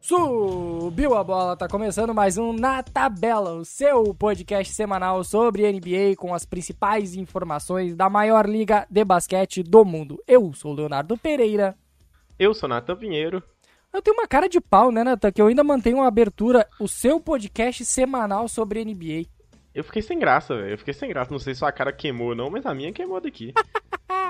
Subiu a bola, tá começando mais um Na Tabela, o seu podcast semanal sobre NBA com as principais informações da maior liga de basquete do mundo. Eu sou o Leonardo Pereira. Eu sou Natan Pinheiro. Eu tenho uma cara de pau, né, Natan? Que eu ainda mantenho uma abertura, o seu podcast semanal sobre NBA. Eu fiquei sem graça, velho. Eu fiquei sem graça. Não sei se sua cara queimou ou não, mas a minha queimou daqui.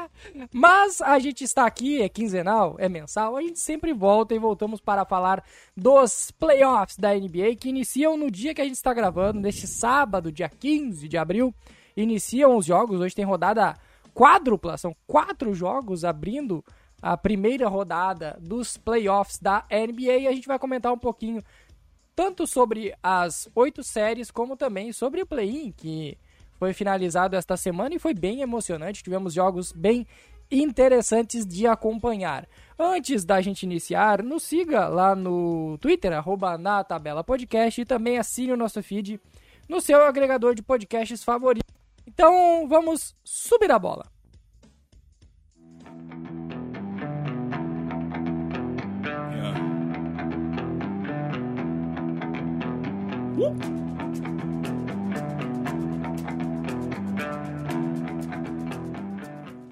Mas a gente está aqui, é quinzenal, é mensal, a gente sempre volta e voltamos para falar dos playoffs da NBA que iniciam no dia que a gente está gravando, neste sábado, dia 15 de abril. Iniciam os jogos, hoje tem rodada quádrupla, são quatro jogos abrindo a primeira rodada dos playoffs da NBA e a gente vai comentar um pouquinho tanto sobre as oito séries como também sobre o play-in, que foi finalizado esta semana e foi bem emocionante. Tivemos jogos bem interessantes de acompanhar. Antes da gente iniciar, nos siga lá no Twitter, arroba na tabela podcast, e também assine o nosso feed no seu agregador de podcasts favorito. Então vamos subir a bola. Uh!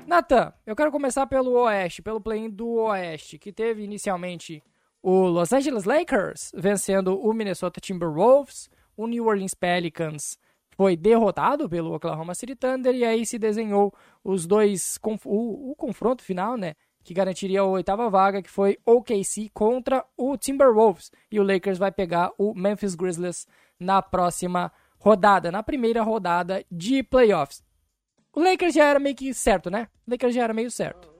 Nathan, eu quero começar pelo Oeste, pelo play-in do Oeste, que teve inicialmente o Los Angeles Lakers vencendo o Minnesota Timberwolves, o New Orleans Pelicans foi derrotado pelo Oklahoma City Thunder e aí se desenhou os dois o, o confronto final, né, que garantiria a oitava vaga, que foi OKC contra o Timberwolves e o Lakers vai pegar o Memphis Grizzlies na próxima rodada, na primeira rodada de playoffs. O Lakers já era meio que certo, né? O Lakers já era meio certo.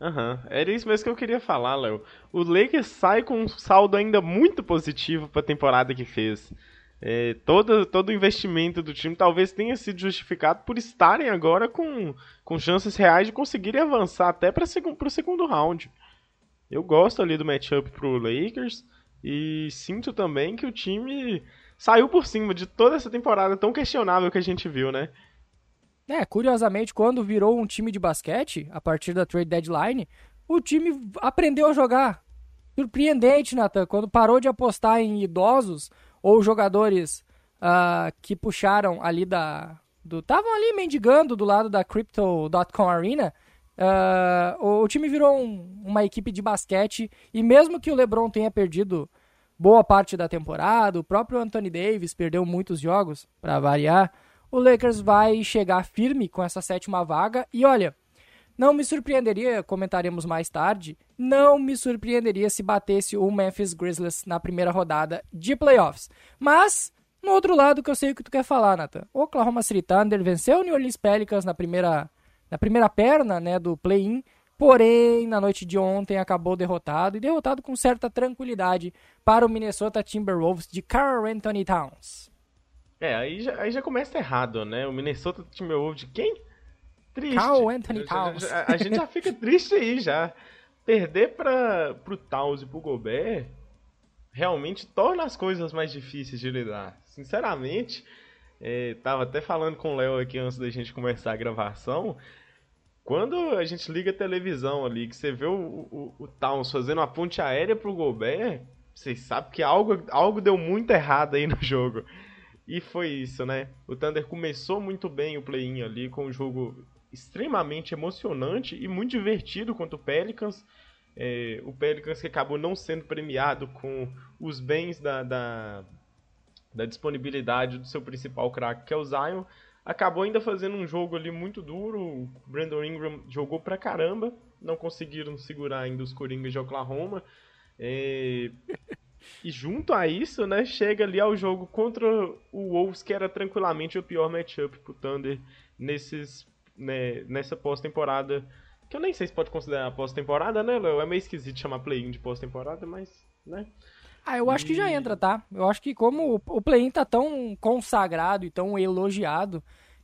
Aham, uhum. era isso mesmo que eu queria falar, Léo. O Lakers sai com um saldo ainda muito positivo para a temporada que fez. É, todo, todo o investimento do time talvez tenha sido justificado por estarem agora com, com chances reais de conseguirem avançar até para o segundo round. Eu gosto ali do matchup pro Lakers e sinto também que o time saiu por cima de toda essa temporada tão questionável que a gente viu, né? É, curiosamente, quando virou um time de basquete, a partir da trade deadline, o time aprendeu a jogar. Surpreendente, Nathan, quando parou de apostar em idosos ou jogadores uh, que puxaram ali da. Estavam ali mendigando do lado da Crypto.com Arena. Uh, o, o, time virou um, uma equipe de basquete e mesmo que o LeBron tenha perdido boa parte da temporada, o próprio Anthony Davis perdeu muitos jogos, para variar o Lakers vai chegar firme com essa sétima vaga. E olha, não me surpreenderia, comentaremos mais tarde, não me surpreenderia se batesse o Memphis Grizzlies na primeira rodada de playoffs. Mas, no outro lado, que eu sei o que tu quer falar, Nathan. Oklahoma City Thunder venceu o New Orleans Pelicans na primeira, na primeira perna né, do play-in, porém, na noite de ontem acabou derrotado, e derrotado com certa tranquilidade para o Minnesota Timberwolves de Carl Anthony Towns. É, aí já, aí já começa errado, né? O Minnesota Timberwolves de quem? Triste. Anthony Towns. A, a, a gente já fica triste aí já. Perder para pro Towns e pro Gobert realmente torna as coisas mais difíceis de lidar. Sinceramente, é, tava até falando com o Léo aqui antes da gente começar a gravação. Quando a gente liga a televisão ali, que você vê o, o, o Towns fazendo a ponte aérea pro Gobert, vocês sabem que algo, algo deu muito errado aí no jogo. E foi isso, né? O Thunder começou muito bem o play-in ali, com um jogo extremamente emocionante e muito divertido contra o Pelicans. É, o Pelicans que acabou não sendo premiado com os bens da, da, da disponibilidade do seu principal craque, que é o Zion, acabou ainda fazendo um jogo ali muito duro. O Brandon Ingram jogou pra caramba, não conseguiram segurar ainda os Coringas de Oklahoma. É, e junto a isso, né, chega ali ao jogo contra o Wolves, que era tranquilamente o pior matchup pro Thunder nesses, né, nessa pós-temporada. Que eu nem sei se pode considerar pós-temporada, né, Léo? É meio esquisito chamar play-in de pós-temporada, mas, né? Ah, eu acho que já entra, tá? Eu acho que como o play-in tá tão consagrado e tão elogiado,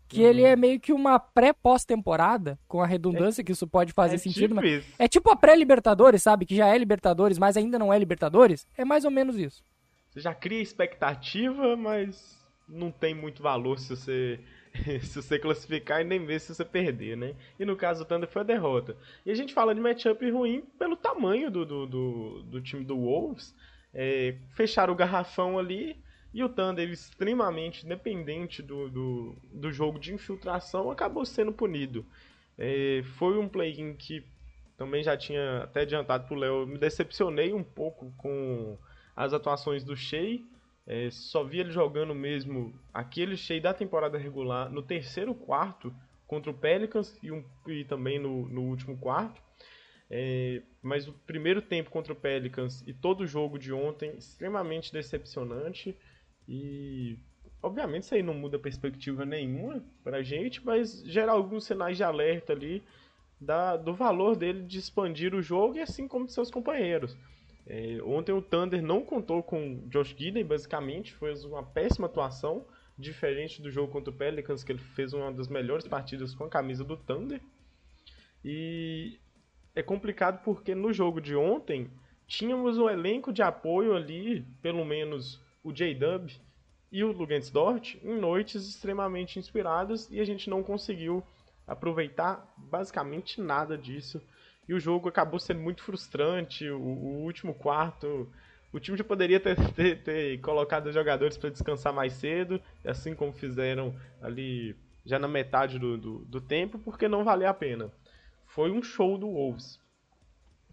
que uhum. ele é meio que uma pré-pós-temporada, com a redundância é, que isso pode fazer é sentido. Tipo mas é tipo a pré-Libertadores, sabe? Que já é Libertadores, mas ainda não é Libertadores. É mais ou menos isso. Você já cria expectativa, mas não tem muito valor se você se você classificar e nem ver se você perder, né? E no caso do Thunder foi a derrota. E a gente fala de matchup ruim pelo tamanho do, do, do, do time do Wolves. é, fecharam o garrafão ali e o Thunder, extremamente dependente do, do, do jogo de infiltração, acabou sendo punido. É, foi um play-in que também já tinha até adiantado para o Léo, me decepcionei um pouco com as atuações do Shea. É, só vi ele jogando mesmo aquele Shea da temporada regular no terceiro quarto contra o Pelicans e, um, e também no, no último quarto. É, mas o primeiro tempo contra o Pelicans e todo o jogo de ontem extremamente decepcionante e obviamente isso aí não muda perspectiva nenhuma pra gente, mas gera alguns sinais de alerta ali da, do valor dele de expandir o jogo e assim como de seus companheiros. É, ontem o Thunder não contou com Josh Giddey, basicamente, foi uma péssima atuação, diferente do jogo contra o Pelicans, que ele fez uma das melhores partidas com a camisa do Thunder. E é complicado porque no jogo de ontem tínhamos um elenco de apoio ali, pelo menos o J-Dub e o Lugens Dort, em noites extremamente inspiradas e a gente não conseguiu aproveitar basicamente nada disso. E o jogo acabou sendo muito frustrante. O, o último quarto, o time já poderia ter, ter, ter colocado os jogadores para descansar mais cedo, assim como fizeram ali já na metade do, do, do tempo, porque não valia a pena. Foi um show do Wolves.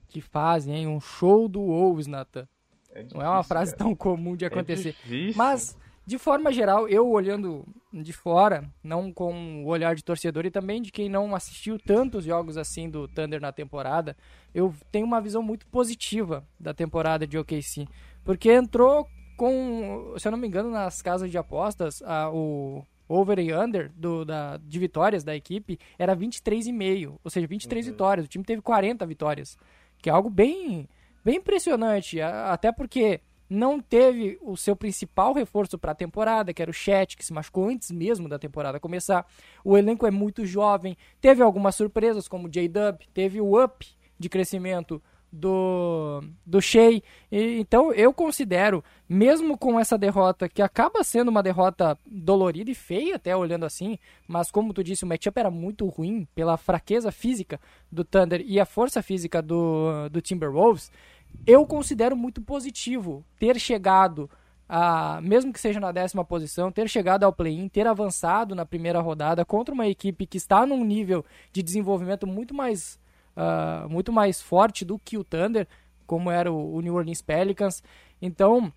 Que fazem, hein? Um show do Wolves, Nathan. É difícil, não é uma frase cara. tão comum de é acontecer. É Mas de forma geral, eu olhando de fora, não com o olhar de torcedor e também de quem não assistiu tantos jogos assim do Thunder na temporada, eu tenho uma visão muito positiva da temporada de OKC, porque entrou com, se eu não me engano, nas casas de apostas, a, o over e under do, da, de vitórias da equipe era 23,5, ou seja, 23 uhum. vitórias. O time teve 40 vitórias, que é algo bem, bem impressionante, até porque não teve o seu principal reforço para a temporada, que era o Chat, que se machucou antes mesmo da temporada começar. O elenco é muito jovem, teve algumas surpresas, como o J-Dub, teve o up de crescimento do, do Shea. E, então eu considero, mesmo com essa derrota, que acaba sendo uma derrota dolorida e feia, até olhando assim, mas como tu disse, o matchup era muito ruim pela fraqueza física do Thunder e a força física do, do Timberwolves eu considero muito positivo ter chegado, a, mesmo que seja na décima posição, ter chegado ao play-in, ter avançado na primeira rodada contra uma equipe que está num nível de desenvolvimento muito mais, uh, muito mais forte do que o Thunder, como era o, o New Orleans Pelicans. Então,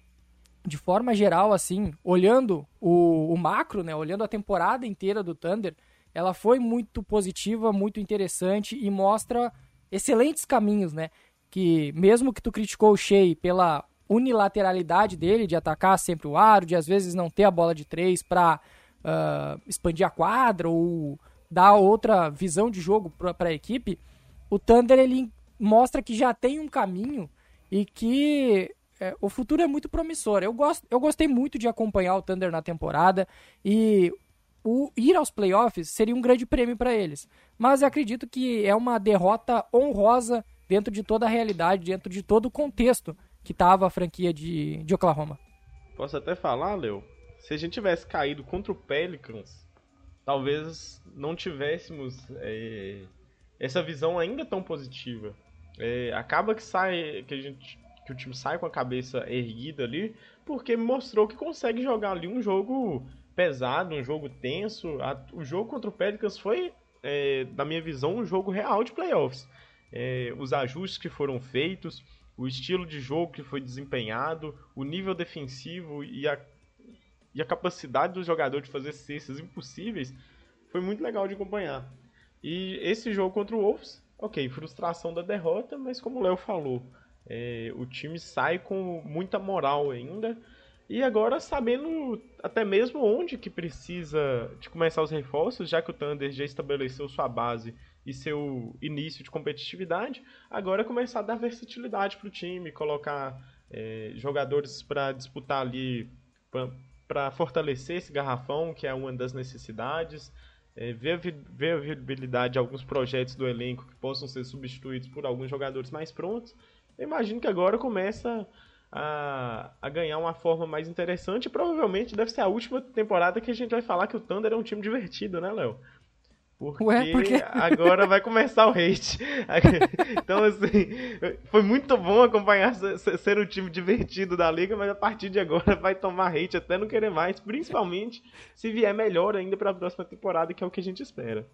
de forma geral, assim, olhando o, o macro, né, olhando a temporada inteira do Thunder, ela foi muito positiva, muito interessante e mostra excelentes caminhos, né? Que mesmo que tu criticou o Shea pela unilateralidade dele de atacar sempre o aro, de às vezes não ter a bola de três para uh, ah, expandir a quadra ou dar outra visão de jogo para a equipe, o Thunder ele mostra que já tem um caminho e que é, o futuro é muito promissor. Eu, gosto, eu gostei muito de acompanhar o Thunder na temporada e o ir aos playoffs seria um grande prêmio para eles. Mas acredito que é uma derrota honrosa dentro de toda a realidade, dentro de todo o contexto que estava a franquia de, de Oklahoma. Posso até falar, Leo? Se a gente tivesse caído contra o Pelicans, talvez não tivéssemos é, essa visão ainda tão positiva. É, acaba que sai que, a gente, que o time sai com a cabeça erguida ali, porque mostrou que consegue jogar ali um jogo pesado, um jogo tenso. A, o jogo contra o Pelicans foi, é, na minha visão, um jogo real de playoffs é, os ajustes que foram feitos, o estilo de jogo que foi desempenhado, o nível defensivo e a, e a capacidade do jogador de fazer cestas impossíveis, foi muito legal de acompanhar. E esse jogo contra o Wolves, ok, frustração da derrota, mas como o Léo falou, é, o time sai com muita moral ainda. E agora sabendo até mesmo onde que precisa de começar os reforços, já que o Thunder já estabeleceu sua base e seu início de competitividade, agora começar a dar versatilidade para o time, colocar é, jogadores para disputar ali, para fortalecer esse garrafão, que é uma das necessidades, é, ver, ver a viabilidade de alguns projetos do elenco que possam ser substituídos por alguns jogadores mais prontos. Eu imagino que agora começa a, a, ganhar uma forma mais interessante. Provavelmente deve ser a última temporada que a gente vai falar que o Thunder é um time divertido, né, Léo? Porque, Ué, agora vai começar o hate. então, assim, foi muito bom acompanhar ser um time divertido da liga, mas a partir de agora vai tomar hate até não querer mais, principalmente se vier melhor ainda para a próxima temporada, que é o que a gente espera.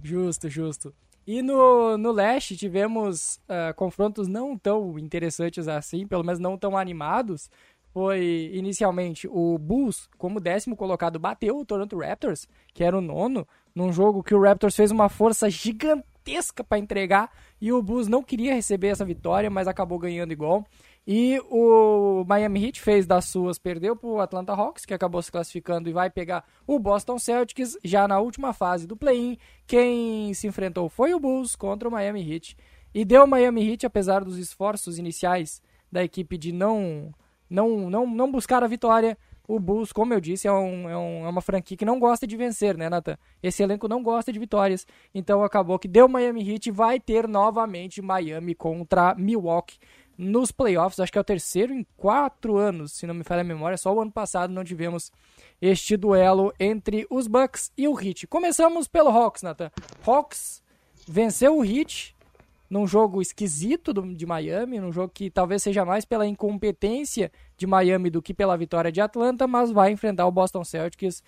Justo, justo. E no, no leste tivemos uh, confrontos não tão interessantes assim, pelo menos não tão animados. Foi inicialmente o Bulls, como décimo colocado, bateu o Toronto Raptors, que era o nono, num jogo que o Raptors fez uma força gigantesca para entregar e o Bulls não queria receber essa vitória, mas acabou ganhando igual. E o Miami Heat fez das suas, perdeu para o Atlanta Hawks, que acabou se classificando e vai pegar o Boston Celtics já na última fase do play-in. Quem se enfrentou foi o Bulls contra o Miami Heat. E deu o Miami Heat, apesar dos esforços iniciais da equipe de não, não, não, não buscar a vitória, o Bulls, como eu disse, é, um, é, um, é, uma franquia que não gosta de vencer, né, Nathan? Esse elenco não gosta de vitórias. Então acabou que deu Miami Heat vai ter novamente Miami contra Milwaukee nos playoffs. Acho que é o terceiro em quatro anos, se não me falha a memória. Só o ano passado não tivemos este duelo entre os Bucks e o Heat. Começamos pelo Hawks, Nathan. Hawks venceu o Heat num jogo esquisito do, de Miami, num jogo que talvez seja mais pela incompetência de Miami do que pela vitória de Atlanta, mas vai enfrentar o Boston Celtics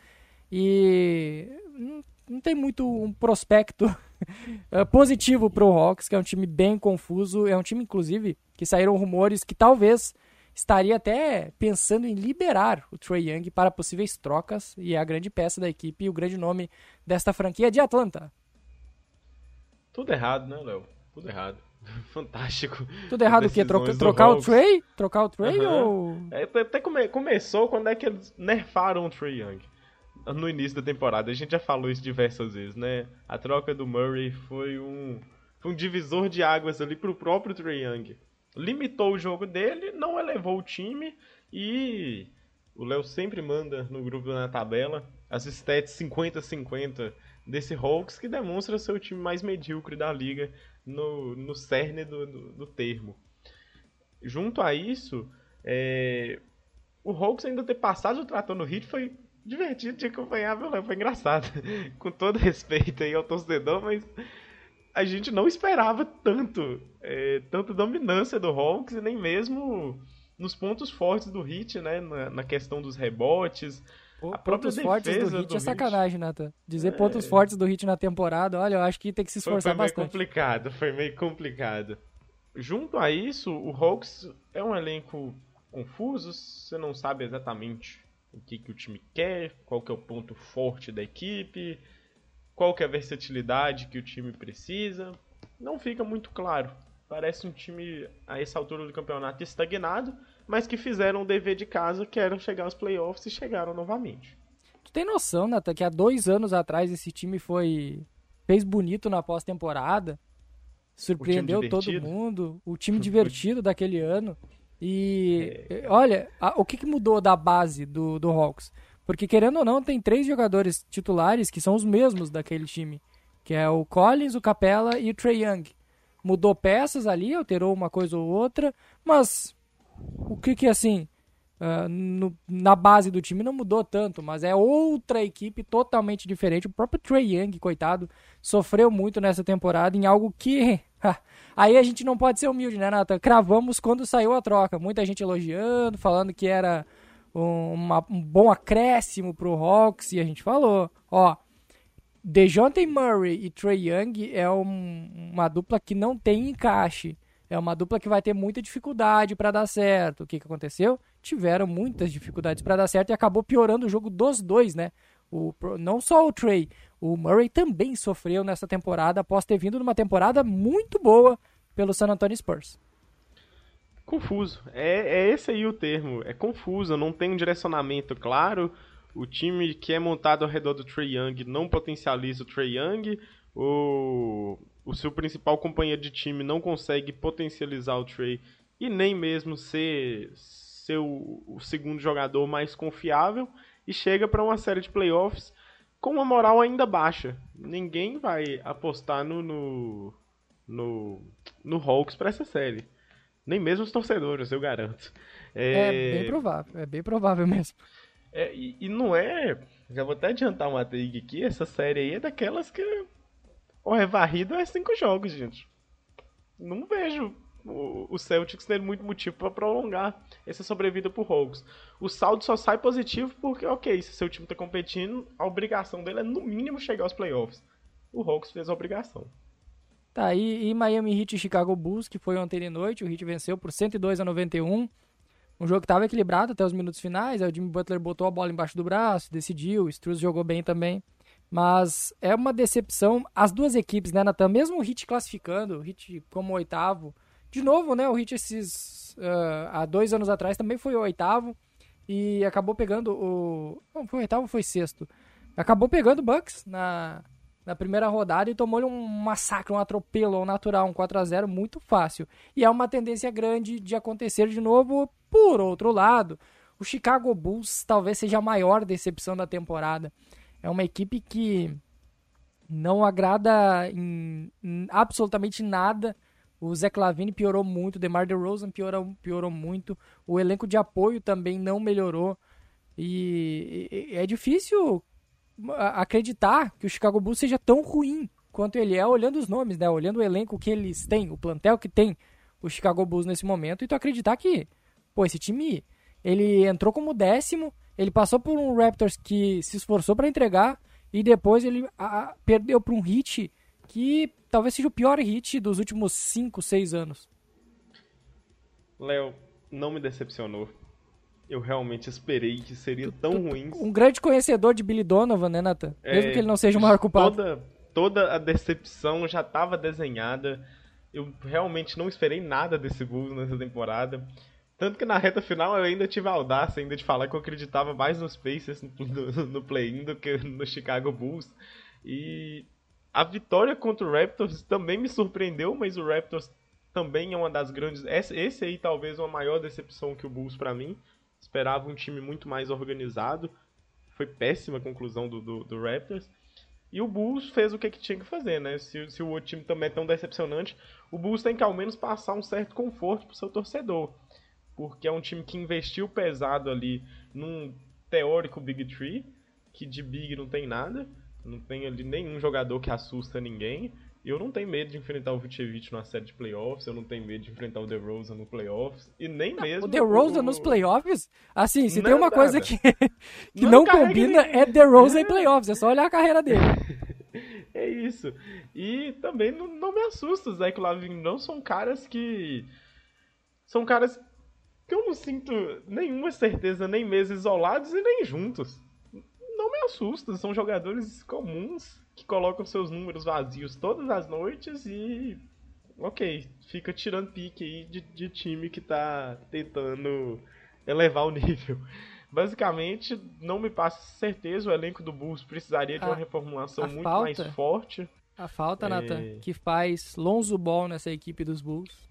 e não, não tem muito um prospecto eh, positivo para o Hawks, que é um time bem confuso, é um time inclusive que saíram rumores que talvez estaria até pensando em liberar o Trey Young para possíveis trocas e é a grande peça da equipe e o grande nome desta franquia de Atlanta. Tudo errado, né, Léo? Tudo errado. Fantástico. Tudo errado o quê? Troca, trocar o Trey? Trocar o Trey uhum. ou. É, até come, começou quando é que eles nerfaram o Trey Young. No início da temporada. A gente já falou isso diversas vezes, né? A troca do Murray foi um, foi um divisor de águas ali pro próprio Trey Young. Limitou o jogo dele, não elevou o time e o Léo sempre manda no grupo na tabela as stats 50-50 desse Hawks que demonstra ser o time mais medíocre da liga no, no cerne do, do, do termo. Junto a isso, é, o Hawks ainda ter passado o trator no hit foi divertido de acompanhar, foi engraçado. Com todo respeito aí ao torcedor, mas a gente não esperava tanto, é, dominância do Hawks e nem mesmo nos pontos fortes do hit, né? Na, na questão dos rebotes, a pontos fortes do Hit do é sacanagem, Nathan. Dizer é... pontos fortes do Hit na temporada, olha, eu acho que tem que se esforçar foi, foi bastante. Foi meio complicado, foi meio complicado. Junto a isso, o Hawks é um elenco confuso, você não sabe exatamente o que, que o time quer, qual que é o ponto forte da equipe, qual que é a versatilidade que o time precisa. Não fica muito claro. Parece um time, a essa altura do campeonato, estagnado, mas que fizeram o dever de casa, que era chegar aos playoffs e chegaram novamente. Tu tem noção, Nata, que há dois anos atrás esse time foi. fez bonito na pós-temporada, surpreendeu todo mundo, o time divertido daquele ano. E é... olha, a, o que, que, mudou da base do, do Hawks? Porque querendo ou não, tem três jogadores titulares que são os mesmos daquele time, que é o Collins, o Capella e o Trey Young. Mudou peças ali, alterou uma coisa ou outra, mas o que que assim uh, no, na base do time não mudou tanto, mas é outra equipe totalmente diferente. O próprio Trey Young, coitado, sofreu muito nessa temporada em algo que aí a gente não pode ser humilde, né, Nathan? Cravamos quando saiu a troca, muita gente elogiando, falando que era um, uma, um bom acréscimo pro Hawks e a gente falou, ó, DeJounte Murray e Trey Young é um, uma dupla que não tem encaixe. É uma dupla que vai ter muita dificuldade para dar certo. O que, que aconteceu? Tiveram muitas dificuldades para dar certo e acabou piorando o jogo dos dois, né? O, não só o Trey, o Murray também sofreu nessa temporada após ter vindo numa temporada muito boa pelo San Antonio Spurs. Confuso. É, é esse aí o termo. É confuso, não tem um direcionamento claro. O time que é montado ao redor do Trey Young não potencializa o Trey Young. O o seu principal companheiro de time não consegue potencializar o Trey e nem mesmo ser, ser o, o segundo jogador mais confiável e chega para uma série de playoffs com uma moral ainda baixa. Ninguém vai apostar no, no, no, no Hawks para essa série. Nem mesmo os torcedores, eu garanto. É, é bem provável, é bem provável mesmo. É, e, e, não é. Já vou até adiantar uma take aqui. Essa série aí é daquelas que ou é varrido é cinco jogos, gente. Não vejo o Celtics ter muito motivo para prolongar essa sobrevida pro Hawks. O saldo só sai positivo porque, ok, se seu time tá competindo, a obrigação dele é no mínimo chegar aos playoffs. O Hawks fez a obrigação. Tá, e, e Miami Heat e Chicago Bulls, que foi ontem de noite, o Heat venceu por 102 a 91. Um jogo que estava equilibrado até os minutos finais, aí o Jimmy Butler botou a bola embaixo do braço, decidiu, o Struz jogou bem também. Mas é uma decepção as duas equipes, né, Natan? Mesmo o Heat classificando, o Heat como oitavo, de novo, né? O Heat esses uh, há dois anos atrás também foi o oitavo e acabou pegando o não foi o oitavo, foi sexto. Acabou pegando o Bucks na na primeira rodada e tomou um massacre, um atropelo, natural, um 4 a 0 muito fácil. E é uma tendência grande de acontecer de novo. Por outro lado, o Chicago Bulls talvez seja a maior decepção da temporada. É uma equipe que não agrada em, em absolutamente nada. O Zé Clavini piorou muito, o DeMar DeRozan piorou, piorou muito, o elenco de apoio também não melhorou. E, e é difícil acreditar que o Chicago Bulls seja tão ruim quanto ele é, olhando os nomes, né? Olhando o elenco que eles têm, o plantel que tem o Chicago Bulls nesse momento, e tu acreditar que, pô, esse time, ele entrou como décimo, ele passou por um Raptors que se esforçou para entregar, e depois ele a, perdeu para um hit que talvez seja o pior hit dos últimos 5, 6 anos. Léo, não me decepcionou. Eu realmente esperei que seria tão ruim. Um grande conhecedor de Billy Donovan, né, Nathan? É, Mesmo que ele não seja o maior culpado. Toda, toda a decepção já estava desenhada. Eu realmente não esperei nada desse Bulls nessa temporada. Tanto que na reta final eu ainda tive a audácia ainda de falar que eu acreditava mais nos Pacers no, no play-in do que no Chicago Bulls. E a vitória contra o Raptors também me surpreendeu, mas o Raptors também é uma das grandes. Esse aí talvez uma maior decepção que o Bulls para mim. Esperava um time muito mais organizado. Foi péssima a conclusão do, do, do Raptors. E o Bulls fez o que, que tinha que fazer, né? Se, se o outro time também é tão decepcionante, o Bulls tem que ao menos passar um certo conforto pro seu torcedor. Porque é um time que investiu pesado ali num teórico Big Tree, que de Big não tem nada. Não tem ali nenhum jogador que assusta ninguém. Eu não tenho medo de enfrentar o Vucevic numa série de playoffs, eu não tenho medo de enfrentar o DeRozan no playoffs, e nem mesmo... O DeRozan o... nos playoffs? Assim, se não tem uma coisa que, que não, não combina é DeRozan é. em playoffs, é só olhar a carreira dele. é isso. E também não, não me assusta, o Zach Lavin não são caras que... São caras que eu não sinto nenhuma certeza, nem mesmo isolados e nem juntos. Não me assusta, são jogadores comuns que colocam seus números vazios todas as noites e. Ok, fica tirando pique aí de, de time que tá tentando elevar o nível. Basicamente, não me passa certeza, o elenco do Bulls precisaria de uma reformulação muito falta, mais forte. A falta, é... Nathan, que faz Lonzo Ball nessa equipe dos Bulls.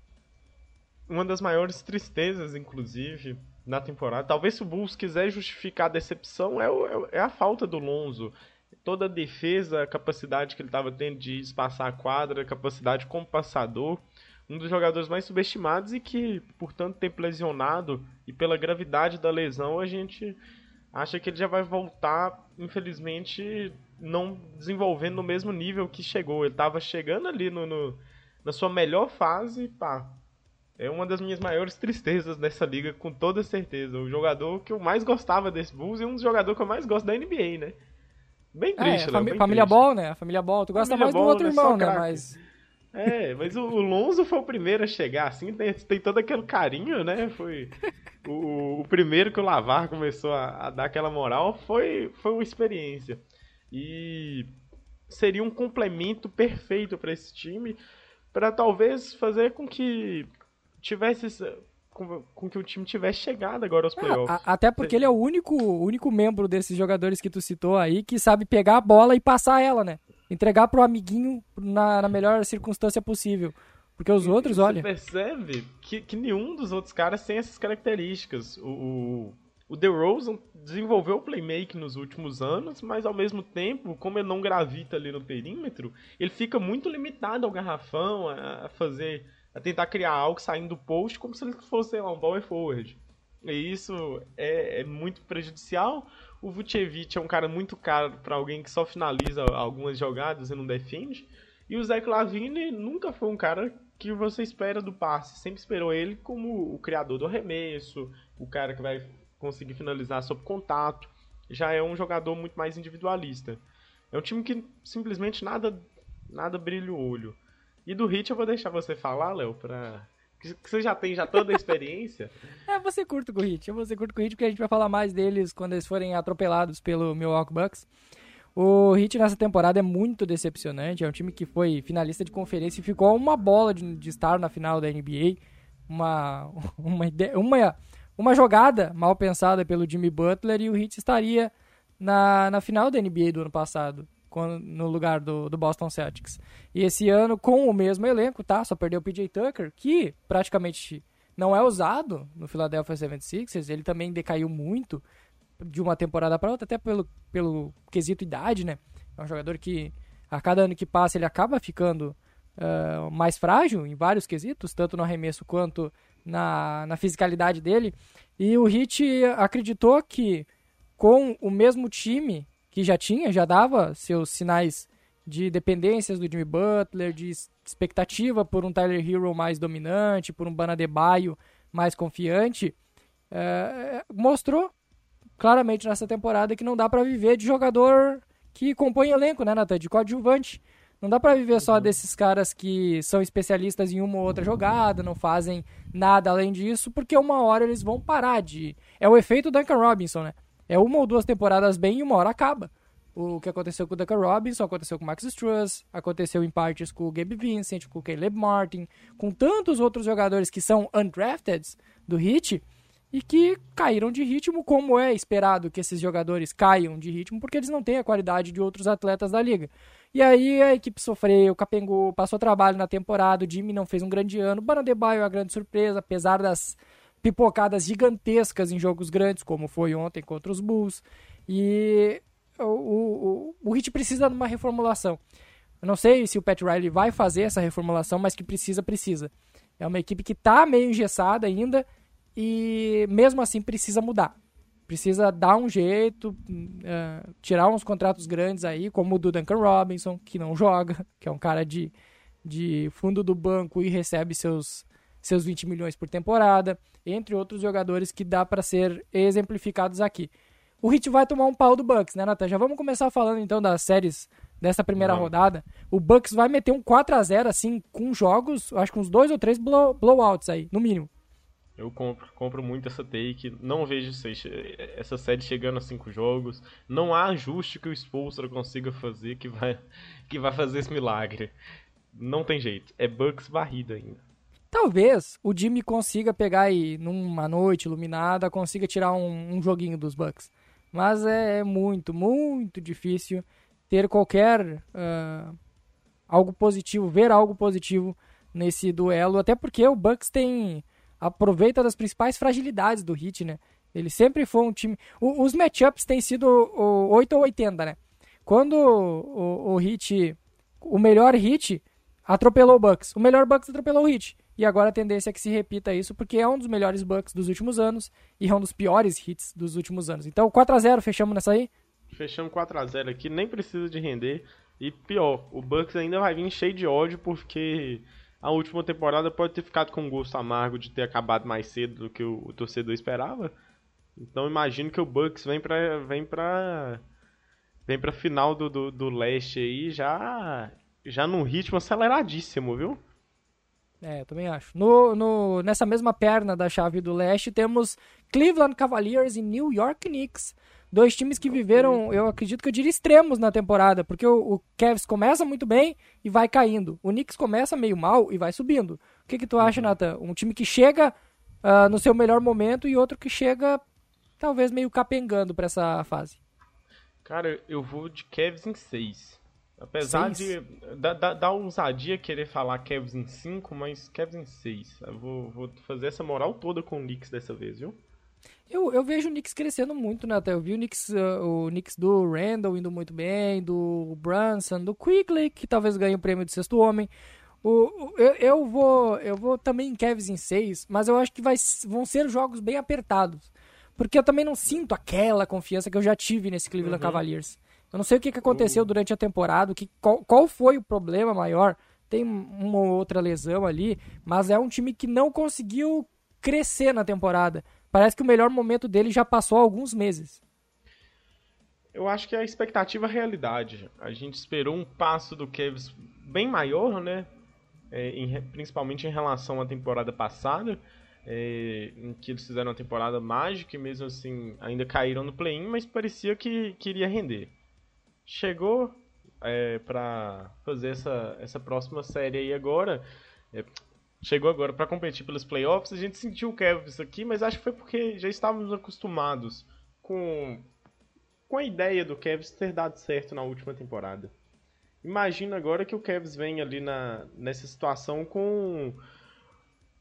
Uma das maiores tristezas, inclusive, na temporada. Talvez se o Bulls quiser justificar a decepção, é, o, é a falta do Lonzo toda a defesa, a capacidade que ele estava tendo de espaçar a quadra, a capacidade como passador. Um dos jogadores mais subestimados e que, por tanto tempo lesionado e pela gravidade da lesão, a gente acha que ele já vai voltar, infelizmente, não desenvolvendo no mesmo nível que chegou. Ele estava chegando ali no, no, na sua melhor fase, pá. É uma das minhas maiores tristezas dessa liga, com toda certeza. O jogador que eu mais gostava desse Bulls e um dos jogadores que eu mais gosto da NBA, né? Bem é, triste, é, fami bem Família triste. Ball, né? A família Ball. Tu gosta família mais Ball, do outro né? irmão, né? Mas... É, mas o, o Lonzo foi o primeiro a chegar, assim, tem, tem todo aquele carinho, né? Foi o, o primeiro que o Lavar começou a, a, dar aquela moral, foi, foi uma experiência. E seria um complemento perfeito para esse time, para talvez fazer com que tivesse com, com, que o time tivesse chegado agora aos ah, playoffs. Ah, até porque ele é o único, único membro desses jogadores que tu citou aí que sabe pegar a bola e passar ela, né? Entregar pro amiguinho na, na melhor circunstância possível. Porque os outros, olha. Você percebe que, que nenhum dos outros caras tem essas características. O, o, o DeRozan desenvolveu o playmaking nos últimos anos, mas ao mesmo tempo, como ele não gravita ali no perímetro, ele fica muito limitado ao garrafão, a, a fazer a tentar criar algo saindo do post como se ele fosse lá, um power forward. E isso é, é muito prejudicial. O Vucevic é um cara muito caro para alguém que só finaliza algumas jogadas e não defende. E o Zach Lavine nunca foi um cara que você espera do passe. Sempre esperou ele como o criador do arremesso, o cara que vai conseguir finalizar sob contato. Já é um jogador muito mais individualista. É um time que simplesmente nada, nada brilha o olho. E do Hit eu vou deixar você falar, Léo, pra. Que você já tem já toda a experiência. é, você curto com o Hit. Eu vou ser curto com o Hit porque a gente vai falar mais deles quando eles forem atropelados pelo Milwaukee Bucks. O Heat nessa temporada é muito decepcionante. É um time que foi finalista de conferência e ficou uma bola de, de estar na final da NBA. Uma, uma, ideia, uma, uma jogada mal pensada pelo Jimmy Butler e o Heat estaria na, na final da NBA do ano passado, no lugar do, do Boston Celtics. E esse ano, com o mesmo elenco, tá? Só perdeu o PJ Tucker, que praticamente não é usado no Philadelphia 76ers. Ele também decaiu muito de uma temporada para outra, até pelo, pelo quesito idade, né? É um jogador que a cada ano que passa ele acaba ficando uh, mais frágil em vários quesitos, tanto no arremesso quanto na, na fisicalidade dele. E o Hit acreditou que com o mesmo time que já tinha, já dava seus sinais de dependências do Jimmy Butler, de expectativa por um Tyler Hero mais dominante, por um Banadebaio mais confiante, uh, mostrou claramente nessa temporada que não dá para viver de jogador que compõe elenco, né, Nathan? De coadjuvante. Não dá para viver só uhum. desses caras que são especialistas em uma ou outra jogada, não fazem nada além disso, porque uma hora eles vão parar de. É o efeito Duncan Robinson, né? É uma ou duas temporadas bem e uma hora acaba. O que aconteceu com o Duncan Robinson, aconteceu com o Max Struss, aconteceu em partes com o Gabe Vincent, com o Caleb Martin, com tantos outros jogadores que são undrafted do Heat, e que caíram de ritmo, como é esperado que esses jogadores caiam de ritmo, porque eles não têm a qualidade de outros atletas da liga. E aí a equipe sofreu, capengou, passou trabalho na temporada, o Jimmy não fez um grande ano, o Banadebaio é a grande surpresa, apesar das pipocadas gigantescas em jogos grandes, como foi ontem contra os Bulls. E o, o, o Hit precisa de uma reformulação. Eu não sei se o Pat Riley vai fazer essa reformulação, mas que precisa, precisa. É uma equipe que está meio engessada ainda, e mesmo assim precisa mudar. Precisa dar um jeito, uh, tirar uns contratos grandes aí, como o do Duncan Robinson, que não joga, que é um cara de, de fundo do banco e recebe seus, seus 20 milhões por temporada, entre outros jogadores que dá para ser exemplificados aqui. O Heat vai tomar um pau do Bucks, né, Natan? Já vamos começar falando então das séries dessa primeira não. rodada. O Bucks vai meter um 4 a 0 assim, com jogos, acho que uns dois ou três blow, blowouts aí, no mínimo. Eu compro, compro muito essa take. Não vejo essa série chegando a cinco jogos. Não há ajuste que o Spolstra consiga fazer que vai, que vai fazer esse milagre. Não tem jeito. É Bucks barrida ainda. Talvez o Jimmy consiga pegar aí numa noite iluminada, consiga tirar um, um joguinho dos Bucks. Mas é, é muito, muito difícil ter qualquer uh, algo positivo, ver algo positivo nesse duelo. Até porque o Bucks tem aproveita das principais fragilidades do Heat, né? Ele sempre foi um time. O, os matchups têm sido o, 8 ou 80, né? Quando o, o, Heat. O melhor Heat atropelou o Bucks. O melhor Bucks atropelou o Heat. E agora a tendência é que se repita isso, porque é um dos melhores Bucks dos últimos anos e é um dos piores hits dos últimos anos. Então, 4x0, fechamos nessa aí? Fechamos 4x0 aqui, nem precisa de render. E pior, o Bucks ainda vai vir cheio de ódio porque a última temporada pode ter ficado com um gosto amargo de ter acabado mais cedo do que o, o torcedor esperava. Então imagino que o Bucks vem pra, vem pra, vem pra final do, do, do leste aí já, já num ritmo aceleradíssimo, viu? É, eu também acho. No, no, nessa mesma perna da chave do leste temos Cleveland Cavaliers e New York Knicks. Dois times que viveram, eu acredito que eu diria extremos na temporada, porque o, o Cavs começa muito bem e vai caindo. O Knicks começa meio mal e vai subindo. O que, que tu acha, uhum. Nathan? Um time que chega uh, no seu melhor momento e outro que chega talvez meio capengando para essa fase. Cara, eu vou de Cavs em 6. Apesar seis? de da, da, da, ousadia querer falar Cavs em 5, mas Cavs em 6. Eu vou, vou fazer essa moral toda com o Knicks dessa vez, viu? Eu, eu vejo o Knicks crescendo muito, né? Até eu vi o Knicks, uh, o Knicks do Randall indo muito bem, do Brunson, do Quigley, que talvez ganhe o prêmio de sexto homem. O, eu, eu, vou eu vou também em Cavs em 6, mas eu acho que vai, vão ser jogos bem apertados. Porque eu também não sinto aquela confiança que eu já tive nesse Cleveland uhum. Cavaliers. Eu não sei o que, que aconteceu uhum. durante a temporada, que, qual, qual foi o problema maior. Tem uma ou outra lesão ali, mas é um time que não conseguiu crescer na temporada. Parece que o melhor momento dele já passou há alguns meses. Eu acho que é a expectativa é realidade. A gente esperou um passo do Cavs bem maior, né? É, em, principalmente em relação à temporada passada, é, em que eles fizeram uma temporada mágica e mesmo assim ainda caíram no play-in, mas parecia que queria render. Chegou é, para fazer essa, essa próxima série aí agora. É, chegou agora para competir pelos playoffs. A gente sentiu o Cavs aqui, mas acho que foi porque já estávamos acostumados com com a ideia do Cavs ter dado certo na última temporada. Imagina agora que o Cavs vem ali na, nessa situação com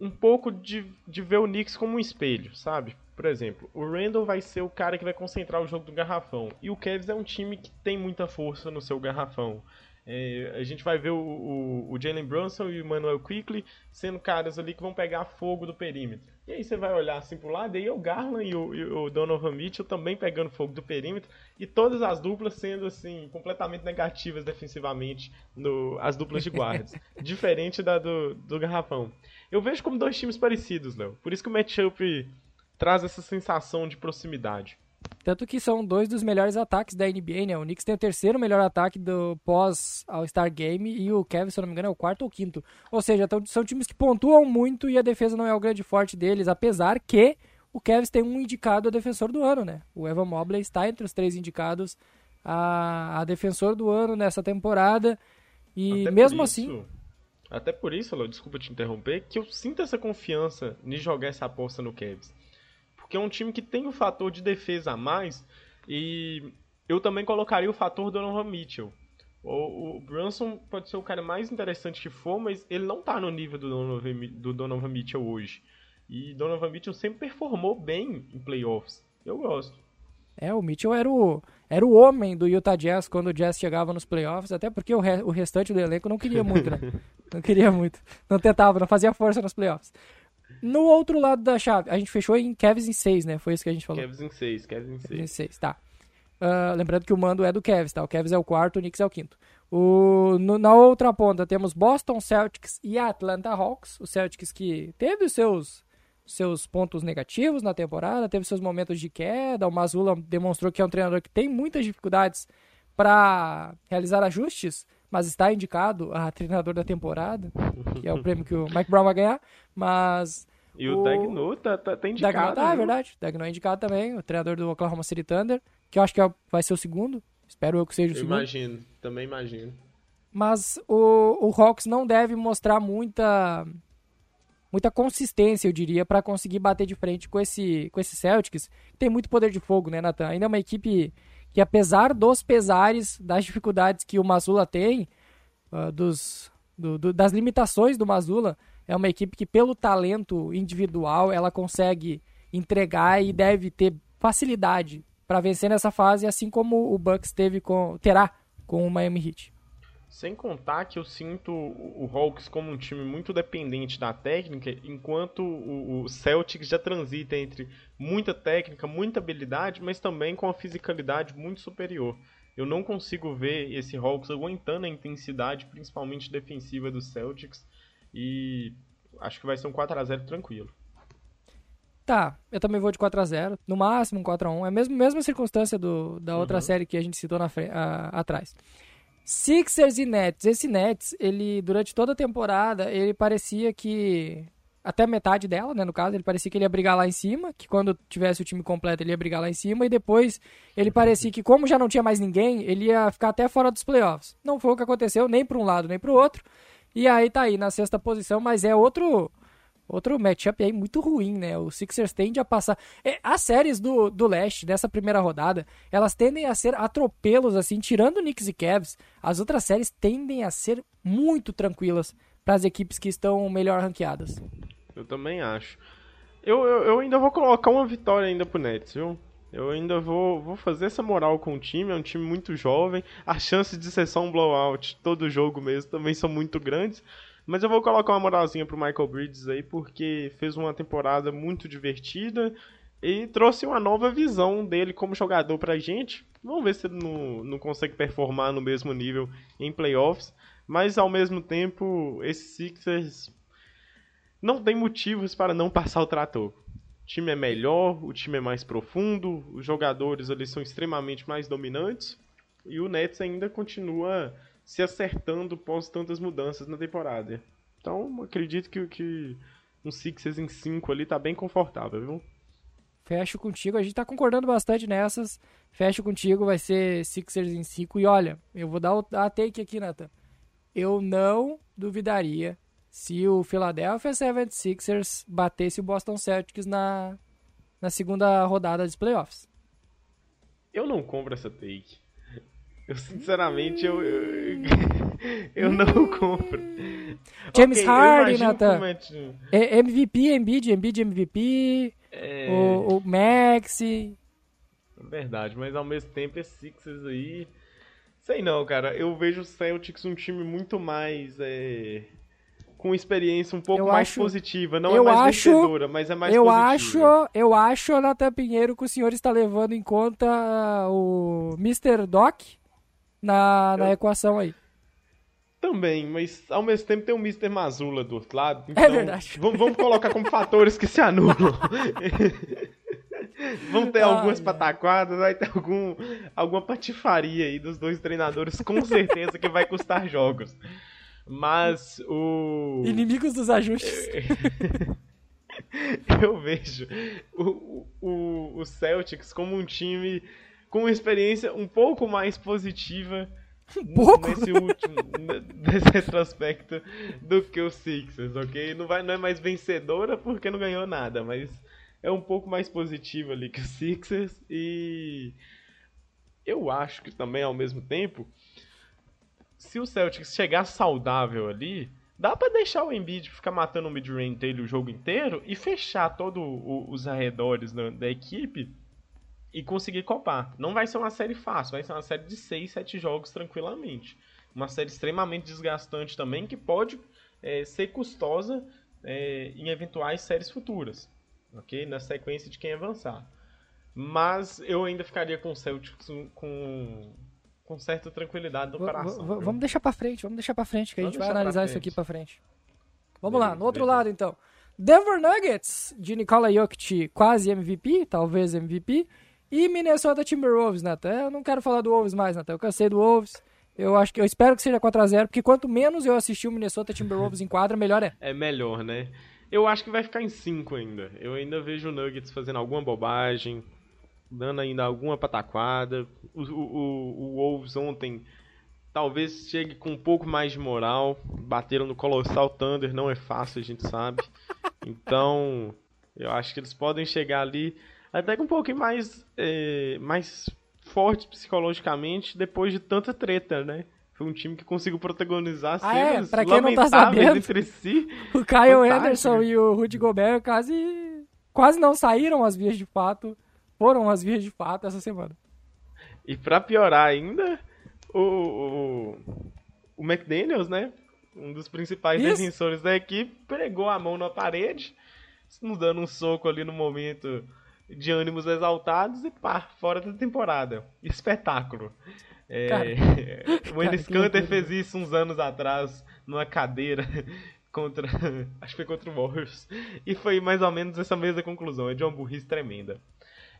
um pouco de, de ver o Knicks como um espelho, sabe? Por exemplo, o Randall vai ser o cara que vai concentrar o jogo do garrafão. E o Cavs é um time que tem muita força no seu garrafão. É, a gente vai ver o, o, o Jalen Brunson e o Emmanuel Quickly sendo caras ali que vão pegar fogo do perímetro. E aí você vai olhar assim pro lado, e aí o Garland e o, e o Donovan Mitchell também pegando fogo do perímetro, e todas as duplas sendo assim, completamente negativas defensivamente, no, as duplas de guardas. diferente da do, do Garrafão. Eu vejo como dois times parecidos, Léo. Por isso que o matchup traz essa sensação de proximidade. Tanto que são dois dos melhores ataques da NBA, né? O Knicks tem o terceiro melhor ataque do pós All-Star Game e o Kevin, se eu não me engano, é o quarto ou quinto. Ou seja, são times que pontuam muito e a defesa não é o grande forte deles, apesar que o Kevin tem um indicado a defensor do ano, né? O Evan Mobley está entre os três indicados a, a defensor do ano nessa temporada. E até mesmo assim. Até por isso, Léo, desculpa te interromper, que eu sinto essa confiança em jogar essa aposta no Cavs porque é um time que tem o fator de defesa a mais e eu também colocaria o fator Donovan Mitchell. O, o Brunson pode ser o cara mais interessante que for, mas ele não está no nível do Donovan, do Donovan Mitchell hoje. E Donovan Mitchell sempre performou bem em playoffs. Eu gosto. É, o Mitchell era o, era o homem do Utah Jazz quando o Jazz chegava nos playoffs, até porque o, re, o restante do elenco não queria muito, né? não queria muito. Não tentava, não fazia força nos playoffs. No outro lado da chave, a gente fechou em Cavs em 6, né? Foi isso que a gente falou. Cavs em 6, Cavs em 6. Cavs em 6, tá. Uh, lembrando que o mando é do Cavs, tá? O Cavs é o quarto, o Knicks é o quinto. O, no, na outra ponta temos Boston Celtics e Atlanta Hawks. O Celtics que teve os seus, seus pontos negativos na temporada, teve seus momentos de queda. O Mazula demonstrou que é um treinador que tem muitas dificuldades para realizar ajustes, mas está indicado a treinador da temporada, que é o prêmio que o Mike Brown vai ganhar. Mas e o, o Dagno tá, tá, tá indicado. Dagno, tá, é verdade. Dagno é indicado também, o treinador do Oklahoma City Thunder, que eu acho que é, vai ser o segundo. Espero eu que seja o eu segundo. Imagino, também imagino. Mas o, o Hawks não deve mostrar muita muita consistência, eu diria, para conseguir bater de frente com esse com esse Celtics. Tem muito poder de fogo, né, Nathan? Ainda é uma equipe que apesar dos pesares, das dificuldades que o Mazula tem, uh, dos do, do, das limitações do Mazula, é uma equipe que, pelo talento individual, ela consegue entregar e deve ter facilidade para vencer nessa fase, assim como o Bucks teve com, terá com o Miami Heat. Sem contar que eu sinto o Hawks como um time muito dependente da técnica, enquanto o Celtics já transita entre muita técnica, muita habilidade, mas também com a fisicalidade muito superior. Eu não consigo ver esse Hawks aguentando a intensidade, principalmente defensiva do Celtics, e acho que vai ser um 4x0 tranquilo. Tá, eu também vou de 4x0. No máximo um 4x1. É a mesma, mesma circunstância do, da outra uhum. série que a gente citou na a, atrás. Sixers e Nets. Esse Nets, ele durante toda a temporada, ele parecia que até metade dela, né, no caso, ele parecia que ele ia brigar lá em cima, que quando tivesse o time completo ele ia brigar lá em cima, e depois ele parecia que como já não tinha mais ninguém, ele ia ficar até fora dos playoffs. Não foi o que aconteceu, nem para um lado nem para o outro. E aí tá aí na sexta posição, mas é outro outro matchup aí muito ruim, né? O Sixers tende a passar. É, as séries do, do leste dessa primeira rodada, elas tendem a ser atropelos, assim, tirando Knicks e Cavs. As outras séries tendem a ser muito tranquilas para as equipes que estão melhor ranqueadas. Eu também acho. Eu, eu, eu ainda vou colocar uma vitória ainda pro Nets, viu? Eu ainda vou, vou fazer essa moral com o time, é um time muito jovem. As chances de ser só um blowout todo jogo mesmo também são muito grandes. Mas eu vou colocar uma moralzinha pro Michael Bridges aí, porque fez uma temporada muito divertida. e trouxe uma nova visão dele como jogador pra gente. Vamos ver se ele não, não consegue performar no mesmo nível em playoffs, mas ao mesmo tempo, esses Sixers não tem motivos para não passar o trator. O time é melhor, o time é mais profundo, os jogadores ali são extremamente mais dominantes e o Nets ainda continua se acertando pós tantas mudanças na temporada. Então, acredito que, que um Sixers em 5 ali tá bem confortável, viu? Fecho contigo, a gente tá concordando bastante nessas. Fecho contigo, vai ser Sixers em 5. E olha, eu vou dar a take aqui, Nathan. Eu não duvidaria se o Philadelphia 76ers batesse o Boston Celtics na, na segunda rodada dos playoffs. Eu não compro essa take. Eu, sinceramente, eu, eu, eu não compro. James okay, Harden, Nathan. É... MVP, Embiid, Embiid MVP, é... o, o Maxi. Verdade, mas ao mesmo tempo esse Sixers aí... Sei não, cara. Eu vejo o Celtics um time muito mais... É com experiência um pouco eu mais acho, positiva. Não é mais acho, vencedora, mas é mais eu positiva. Acho, eu acho, Natan Pinheiro, que o senhor está levando em conta o Mr. Doc na, na eu... equação aí. Também, mas ao mesmo tempo tem o Mr. Mazula do outro lado. É então, é verdade. Vamos, vamos colocar como fatores que se anulam. Vão ter algumas pataquadas, vai ter algum, alguma patifaria aí dos dois treinadores, com certeza que vai custar jogos. Mas o. Inimigos dos ajustes. Eu vejo o, o, o Celtics como um time com uma experiência um pouco mais positiva um pouco? nesse último nesse retrospecto do que o Sixers, ok? Não, vai, não é mais vencedora porque não ganhou nada, mas é um pouco mais positiva ali que o Sixers e eu acho que também ao mesmo tempo se o Celtics chegar saudável ali, dá para deixar o Embiid ficar matando o mid-range dele o jogo inteiro e fechar todos os arredores da, da, equipe e conseguir copar. Não vai ser uma série fácil, vai ser uma série de 6, 7 jogos tranquilamente. Uma série extremamente desgastante também que pode é, ser custosa é, em eventuais séries futuras, ok? Na sequência de quem avançar. Mas eu ainda ficaria com o Celtics com com certa tranquilidade do coração. vamos deixar para frente, vamos deixar para frente, que vamos a gente vai analisar isso aqui para frente. Vamos beleza, lá, no outro beleza. lado então. Denver Nuggets, de Nikola Jokic, quase MVP, talvez MVP. E Minnesota Timberwolves, Nathan. Eu não quero falar do Wolves mais, Nathan. Eu cansei do Wolves. Eu acho que eu espero que seja 4x0, porque quanto menos eu assistir o Minnesota Timberwolves em quadra, melhor é. É melhor, né? Eu acho que vai ficar em 5 ainda. Eu ainda vejo o Nuggets fazendo alguma bobagem, dando ainda alguma pataquada. O, o, o Wolves ontem talvez chegue com um pouco mais de moral. Bateram no Colossal Thunder, não é fácil, a gente sabe. Então, eu acho que eles podem chegar ali até com um pouquinho mais, é, mais forte psicologicamente depois de tanta treta, né? Foi um time que conseguiu protagonizar ah, é? pra quem não tá sabendo, entre si. O Kyle Anderson e o Rudy Gobert quase, quase não saíram as vias de fato foram as vias de fato essa semana. E para piorar ainda, o, o, o McDaniels, né? Um dos principais Isso. defensores da equipe, pregou a mão na parede, nos dando um soco ali no momento de ânimos exaltados e pá, fora da temporada. Espetáculo. É, o Enes Kanter fez isso uns anos atrás, numa cadeira contra. Acho que foi contra o Warriors. E foi mais ou menos essa mesma conclusão. É de uma burrice tremenda.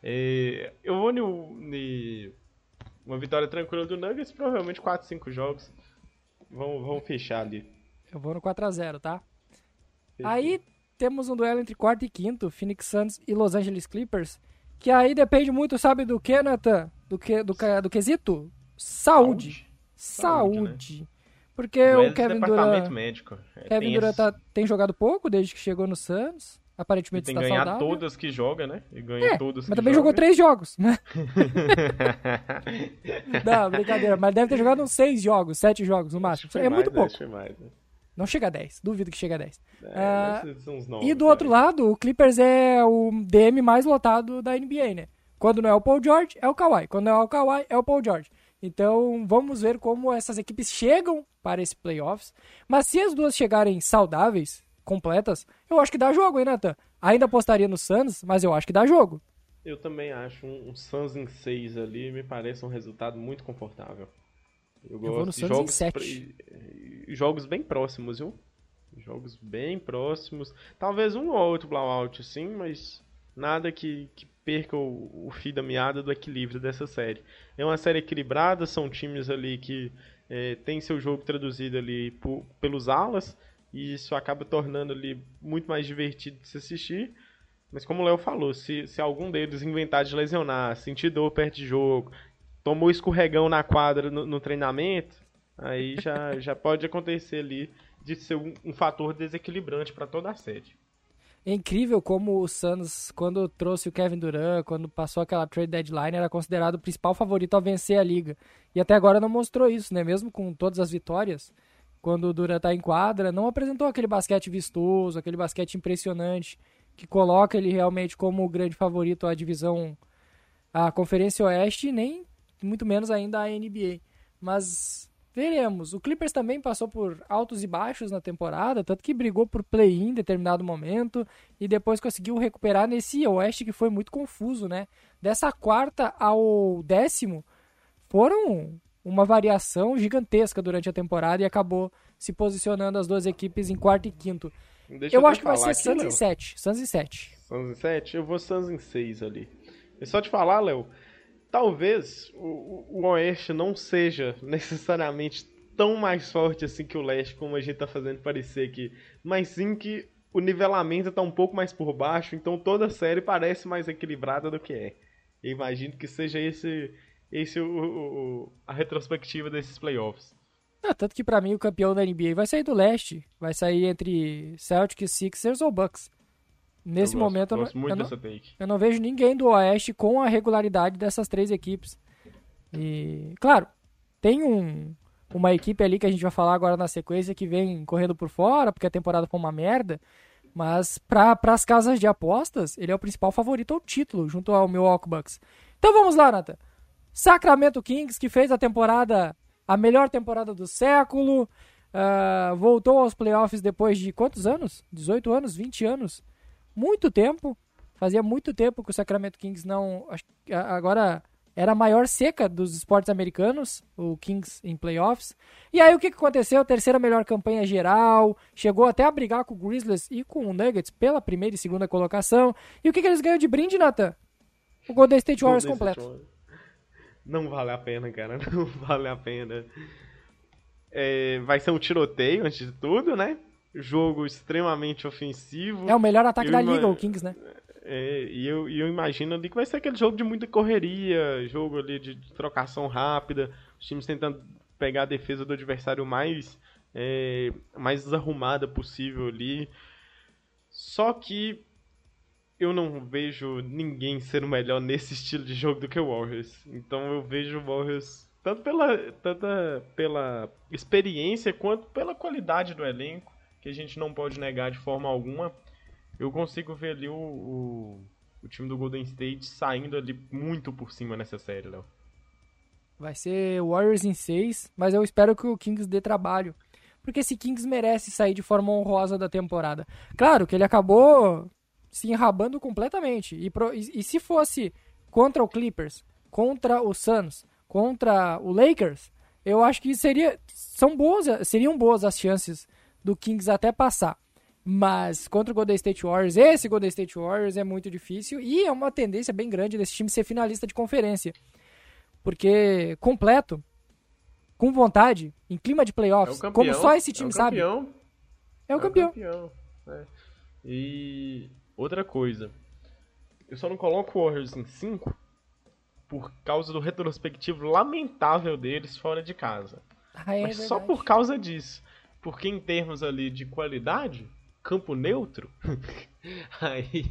É, eu vou em uma vitória tranquila do Nuggets, provavelmente 4, 5 jogos. Vamos, vamos fechar ali. Eu vou no 4x0, tá? Aí temos um duelo entre quarto e quinto, Phoenix Suns e Los Angeles Clippers. Que aí depende muito, sabe do que, Nathan? Do que, do, do quesito? Saúde. Saúde. Saúde. Né? Porque o Kevin Durant. Médico. É Kevin Durant tá, tem jogado pouco desde que chegou no Suns. Aparentemente tem está ganhar saudável. todas que joga, né? E ganha é, todas mas também joga. jogou três jogos, né? não, brincadeira. Mas deve ter jogado uns seis jogos, sete jogos no máximo. É mais, muito pouco. Mais, né? Não chega a 10, duvido que chegue a 10. É, uh, e do outro lado, o Clippers é o DM mais lotado da NBA, né? Quando não é o Paul George, é o Kawhi. Quando não é o Kawhi, é o Paul George. Então, vamos ver como essas equipes chegam para esse playoffs. Mas se as duas chegarem saudáveis, completas, eu acho que dá jogo, hein, Nathan? Ainda apostaria no Suns, mas eu acho que dá jogo. Eu também acho. Um, um Suns em 6 ali me parece um resultado muito confortável. Eu gosto eu de jogos, jogos bem próximos, viu? Jogos bem próximos. Talvez um ou outro blowout, sim, mas nada que, que perca o, o fio da meada do equilíbrio dessa série. É uma série equilibrada, são times ali que é, tem seu jogo traduzido ali por, pelos alas, e isso acaba tornando ali muito mais divertido de se assistir. Mas como o Léo falou, se, se algum deles inventar de lesionar, sentir dor perto de jogo, tomou escorregão na quadra no, no treinamento, aí já, já pode acontecer ali de ser um, um fator desequilibrante para toda a série. É incrível como o Suns, quando trouxe o Kevin Durant, quando passou aquela trade deadline, era considerado o principal favorito a vencer a liga. E até agora não mostrou isso, né? Mesmo com todas as vitórias, quando o Durant tá em quadra, não apresentou aquele basquete vistoso, aquele basquete impressionante, que coloca ele realmente como o grande favorito à divisão, à Conferência Oeste, nem muito menos ainda a NBA. Mas Veremos. O Clippers também passou por altos e baixos na temporada, tanto que brigou por play-in em determinado momento e depois conseguiu recuperar nesse Oeste que foi muito confuso, né? Dessa quarta ao décimo foram uma variação gigantesca durante a temporada e acabou se posicionando as duas equipes em quarto e quinto. Deixa eu, eu acho que vai ser Suns em 7. Suns em 7. Suns em 7? Eu vou Suns em 6 ali. É só te falar, Léo, talvez o, o Oeste não seja necessariamente tão mais forte assim que o Leste, como a gente tá fazendo parecer aqui, mas sim que o nivelamento tá um pouco mais por baixo, então toda a série parece mais equilibrada do que é. Eu imagino que seja esse, esse o, o a retrospectiva desses playoffs. Ah, tanto que para mim o campeão da NBA vai sair do leste, vai sair entre Celtics, Sixers ou Bucks. Nesse eu momento gosto, eu, não, eu, não, eu não vejo ninguém do Oeste com a regularidade dessas três equipes. E, claro, tem um, uma equipe ali que a gente vai falar agora na sequência que vem correndo por fora, porque a temporada foi uma merda. Mas para as casas de apostas, ele é o principal favorito ao título, junto ao Milwaukee Bucks. Então vamos lá, Nata. Sacramento Kings, que fez a temporada, a melhor temporada do século, uh, voltou aos playoffs depois de quantos anos? 18 anos? 20 anos? Muito tempo. Fazia muito tempo que o Sacramento Kings não. Agora era a maior seca dos esportes americanos, o Kings em playoffs. E aí o que, aconteceu? Terceira melhor campanha geral, chegou até a brigar com o Grizzlies e com o Nuggets pela primeira e segunda colocação. E o que, que eles ganham de brinde, Nathan? O Golden State Warriors Golden completo. State Não vale a pena, cara. Não vale a pena. É, vai ser um tiroteio antes de tudo, né? Jogo extremamente ofensivo. É o melhor ataque eu da liga, o Kings, né? É, e eu, eu imagino ali que vai ser aquele jogo de muita correria, jogo ali de, de trocação rápida, os times tentando pegar a defesa do adversário mais, é, mais desarrumada possível ali. Só que eu não vejo ninguém ser o melhor nesse estilo de jogo do que o Warriors. Então eu vejo o Warriors tanto pela, tanto pela experiência quanto pela qualidade do elenco que a gente não pode negar de forma alguma. Eu consigo ver ali o, o, o time do Golden State saindo ali muito por cima nessa série, Léo. Vai ser Warriors em 6, mas eu espero que o Kings dê trabalho. Porque esse Kings merece sair de forma honrosa da temporada. Claro que ele acabou se enrabando completamente. E, pro, e, e se fosse contra o Clippers, contra o Suns, contra o Lakers, eu acho que seria, são boas, seriam boas as chances do Kings até passar. Mas contra o Golden State Warriors, esse Golden State Warriors é muito difícil e é uma tendência bem grande desse time ser finalista de conferência. Porque completo, com vontade, em clima de playoffs, é como só esse time é sabe. É o é campeão. campeão. É. E outra coisa, eu só não coloco o Warriors em 5 por causa do retrospectivo lamentável deles fora de casa. Ah, é Mas verdade. só por causa disso. Porque em termos ali de qualidade, campo neutro, aí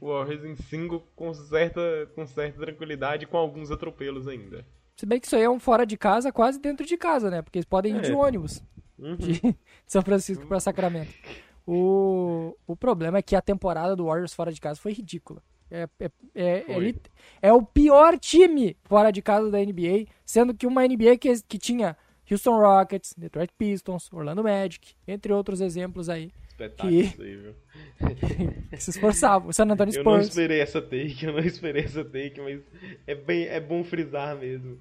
o Warriors em single com certa, com certa tranquilidade com alguns atropelos ainda. Se bem que isso aí é um fora de casa, quase dentro de casa, né? Porque eles podem ir é. de ônibus uhum. de São Francisco para Sacramento. O, o problema é que a temporada do Warriors fora de casa foi ridícula. É, é, é, é, é, o pior time fora de casa da NBA, sendo que uma NBA que, que tinha Houston Rockets, Detroit Pistons, Orlando Magic, entre outros exemplos aí. Espetáculo isso aí, viu? se esforçava. O San Antonio Spurs. Eu não esperei essa take, eu não esperei essa take, mas é, bem, é bom frisar mesmo.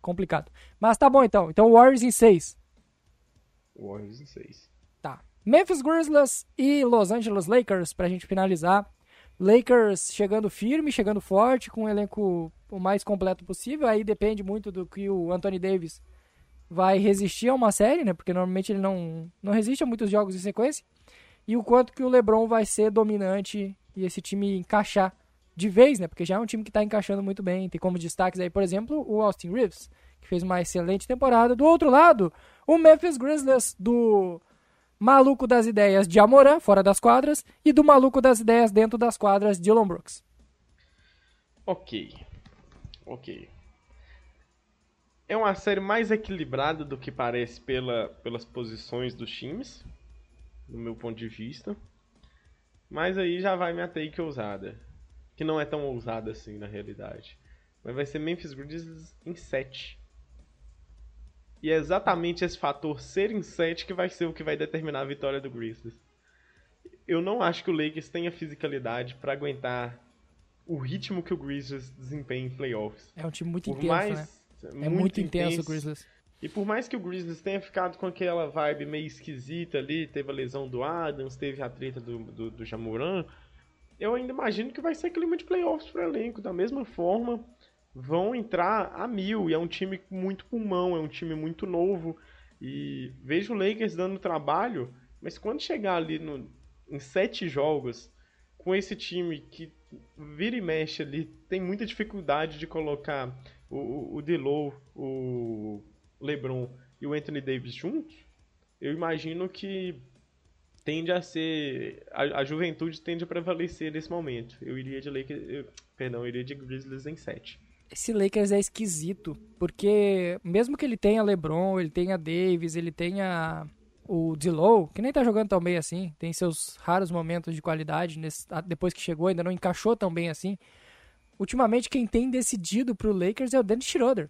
Complicado. Mas tá bom então. Então Warriors em 6. Warriors em 6. Tá. Memphis Grizzlies e Los Angeles Lakers pra gente finalizar. Lakers chegando firme, chegando forte, com um elenco o mais completo possível. Aí depende muito do que o Anthony Davis vai resistir a uma série, né? Porque normalmente ele não, não resiste a muitos jogos em sequência. E o quanto que o LeBron vai ser dominante e esse time encaixar de vez, né? Porque já é um time que está encaixando muito bem. Tem como destaques aí, por exemplo, o Austin Reeves, que fez uma excelente temporada. Do outro lado, o Memphis Grizzlies do maluco das ideias de Amoran, fora das quadras, e do maluco das ideias dentro das quadras, Dylan Brooks. Ok. Ok é uma série mais equilibrada do que parece pela, pelas posições dos times, do meu ponto de vista. Mas aí já vai minha take ousada. Que não é tão ousada assim na realidade. Mas vai ser Memphis Grizzlies em 7. E é exatamente esse fator ser em 7 que vai ser o que vai determinar a vitória do Grizzlies. Eu não acho que o Lakers tenha fisicalidade para aguentar o ritmo que o Grizzlies desempenha em playoffs. É um time muito Por intenso, mais, né? É muito, muito intenso, intenso o Grizzlies. E por mais que o Grizzlies tenha ficado com aquela vibe meio esquisita ali, teve a lesão do Adams, teve a treta do, do, do Jamoran, eu ainda imagino que vai ser clima de playoffs pro elenco. Da mesma forma, vão entrar a mil, e é um time muito pulmão, é um time muito novo. E vejo o Lakers dando trabalho, mas quando chegar ali no, em sete jogos, com esse time que vira e mexe ali, tem muita dificuldade de colocar o, o Delo, o LeBron e o Anthony Davis juntos, eu imagino que tende a ser a, a juventude tende a prevalecer nesse momento. Eu iria de Lakers, eu, perdão, eu iria de Grizzlies em 7. Esse Lakers é esquisito, porque mesmo que ele tenha LeBron, ele tenha Davis, ele tenha o D'Lo, que nem tá jogando tão bem assim, tem seus raros momentos de qualidade nesse, depois que chegou, ainda não encaixou tão bem assim ultimamente quem tem decidido pro Lakers é o Dennis Schroeder.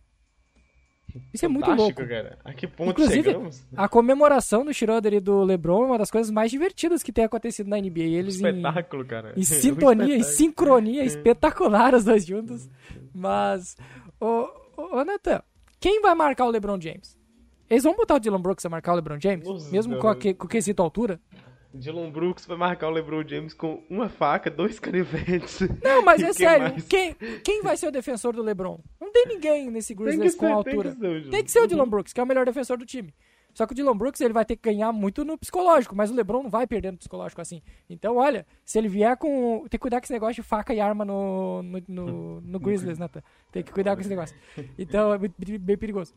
Isso é muito louco. Cara. A que ponto Inclusive, chegamos? A comemoração do Schroeder e do LeBron é uma das coisas mais divertidas que tem acontecido na NBA. Eles espetáculo, em, cara. Em sintonia, em sincronia, espetacular os dois juntos. Mas, ô, ô, ô Nathan, quem vai marcar o LeBron James? Eles vão botar o Dylan Brooks a marcar o LeBron James? Nossa, mesmo com, a, com o quesito altura? Dylan Brooks vai marcar o LeBron James com uma faca, dois canivetes. Não, mas é sério. Quem, quem vai ser o defensor do LeBron? Não tem ninguém nesse Grizzlies com altura. Tem que, ser, tem que ser o Dylan Brooks, que é o melhor defensor do time. Só que o Dylan Brooks ele vai ter que ganhar muito no psicológico, mas o LeBron não vai perder no psicológico assim. Então, olha, se ele vier com. Tem que cuidar com esse negócio de faca e arma no, no, no, no Grizzlies, Nathan. Tem que cuidar com esse negócio. Então, é bem perigoso.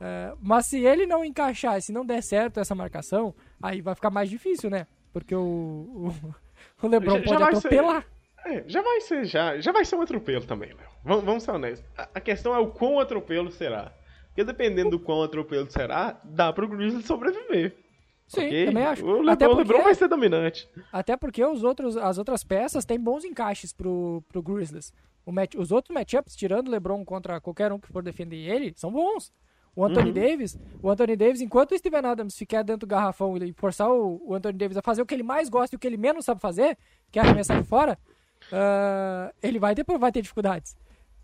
Uh, mas se ele não encaixar, se não der certo essa marcação, aí vai ficar mais difícil, né? Porque o, o, o LeBron já, pode já atropelar. Ser, é, já vai ser, já, já vai ser um atropelo também, Léo. Vamos, vamos ser honestos. A, a, questão é o quão atropelo será. Porque dependendo do quão atropelo será, dá pro Grizzlies sobreviver. Sim, okay? também acho. O LeBron, porque, o LeBron vai ser dominante. Até porque os outros, as outras peças têm bons encaixes pro, pro Grizzlies. Match, os outros matchups, tirando o LeBron contra qualquer um que for defender ele, são bons. O Anthony uhum. Davis, o Anthony Davis, enquanto o Steven Adams ficar dentro do garrafão e forçar o, o, Anthony Davis a fazer o que ele mais gosta e o que ele menos sabe fazer, que é arremessar de fora, uh, ele vai ter, vai ter dificuldades.